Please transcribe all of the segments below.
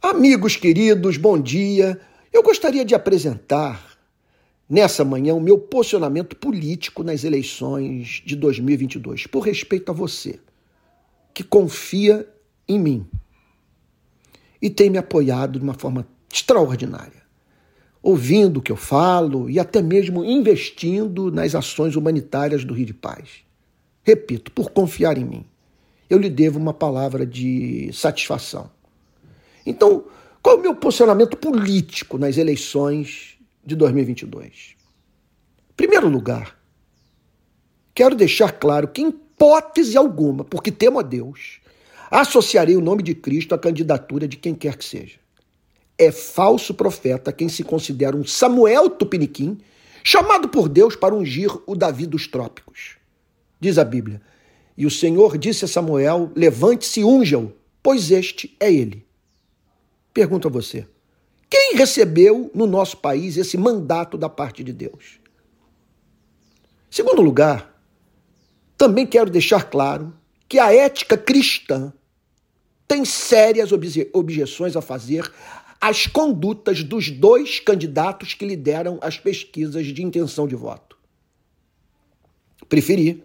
Amigos queridos, bom dia. Eu gostaria de apresentar nessa manhã o meu posicionamento político nas eleições de 2022, por respeito a você, que confia em mim e tem me apoiado de uma forma extraordinária, ouvindo o que eu falo e até mesmo investindo nas ações humanitárias do Rio de Paz. Repito, por confiar em mim, eu lhe devo uma palavra de satisfação. Então, qual é o meu posicionamento político nas eleições de 2022? Em primeiro lugar, quero deixar claro que, em hipótese alguma, porque temo a Deus, associarei o nome de Cristo à candidatura de quem quer que seja. É falso profeta quem se considera um Samuel Tupiniquim, chamado por Deus para ungir o Davi dos trópicos. Diz a Bíblia: E o Senhor disse a Samuel: Levante-se e unja-o, pois este é ele. Pergunto a você: quem recebeu no nosso país esse mandato da parte de Deus? Segundo lugar, também quero deixar claro que a ética cristã tem sérias obje objeções a fazer às condutas dos dois candidatos que lideram as pesquisas de intenção de voto. Preferi,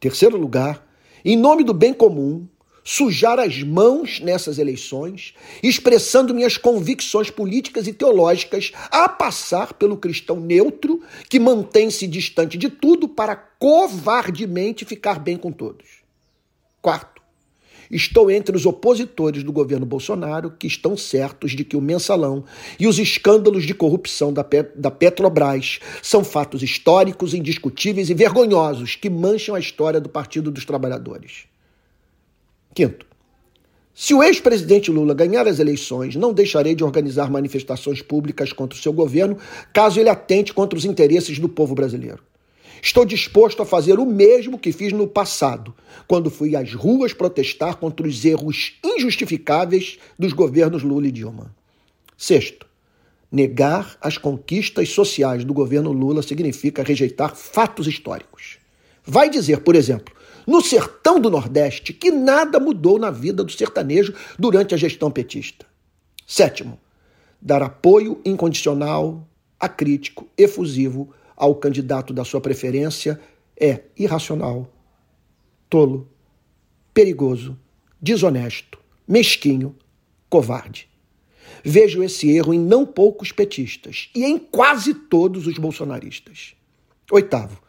terceiro lugar, em nome do bem comum, sujar as mãos nessas eleições, expressando minhas convicções políticas e teológicas, a passar pelo cristão neutro que mantém-se distante de tudo para covardemente ficar bem com todos. Quarto, estou entre os opositores do governo Bolsonaro que estão certos de que o mensalão e os escândalos de corrupção da, da Petrobras são fatos históricos, indiscutíveis e vergonhosos que mancham a história do Partido dos Trabalhadores. Quinto, se o ex-presidente Lula ganhar as eleições, não deixarei de organizar manifestações públicas contra o seu governo, caso ele atente contra os interesses do povo brasileiro. Estou disposto a fazer o mesmo que fiz no passado, quando fui às ruas protestar contra os erros injustificáveis dos governos Lula e Dilma. Sexto, negar as conquistas sociais do governo Lula significa rejeitar fatos históricos. Vai dizer, por exemplo, no sertão do Nordeste que nada mudou na vida do sertanejo durante a gestão petista. Sétimo, dar apoio incondicional, acrítico, efusivo ao candidato da sua preferência é irracional, tolo, perigoso, desonesto, mesquinho, covarde. Vejo esse erro em não poucos petistas e em quase todos os bolsonaristas. Oitavo,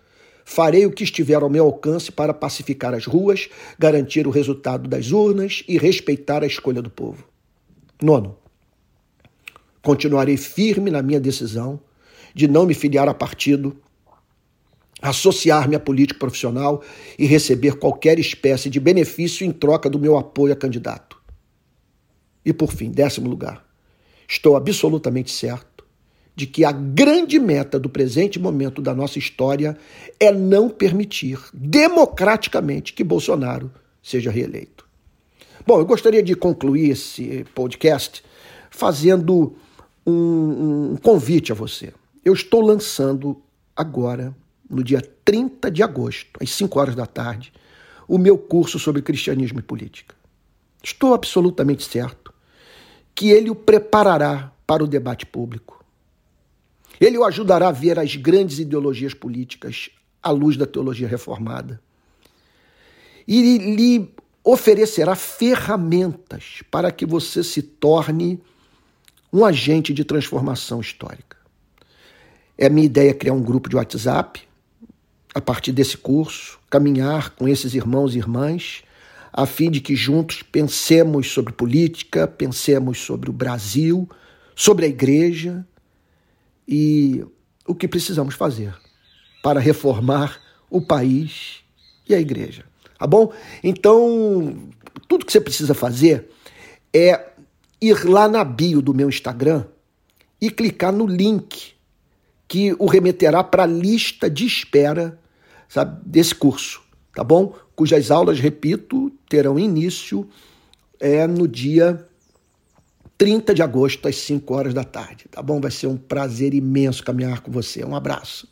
Farei o que estiver ao meu alcance para pacificar as ruas, garantir o resultado das urnas e respeitar a escolha do povo. Nono, continuarei firme na minha decisão de não me filiar a partido, associar-me à política profissional e receber qualquer espécie de benefício em troca do meu apoio a candidato. E por fim, décimo lugar, estou absolutamente certo de que a grande meta do presente momento da nossa história é não permitir democraticamente que Bolsonaro seja reeleito. Bom, eu gostaria de concluir esse podcast fazendo um, um convite a você. Eu estou lançando agora, no dia 30 de agosto, às 5 horas da tarde, o meu curso sobre cristianismo e política. Estou absolutamente certo que ele o preparará para o debate público ele o ajudará a ver as grandes ideologias políticas à luz da teologia reformada. E lhe oferecerá ferramentas para que você se torne um agente de transformação histórica. É minha ideia criar um grupo de WhatsApp, a partir desse curso, caminhar com esses irmãos e irmãs, a fim de que juntos pensemos sobre política, pensemos sobre o Brasil, sobre a igreja e o que precisamos fazer para reformar o país e a igreja. Tá bom? Então, tudo que você precisa fazer é ir lá na bio do meu Instagram e clicar no link que o remeterá para a lista de espera sabe, desse curso, tá bom? Cujas aulas, repito, terão início é, no dia 30 de agosto, às 5 horas da tarde, tá bom? Vai ser um prazer imenso caminhar com você. Um abraço.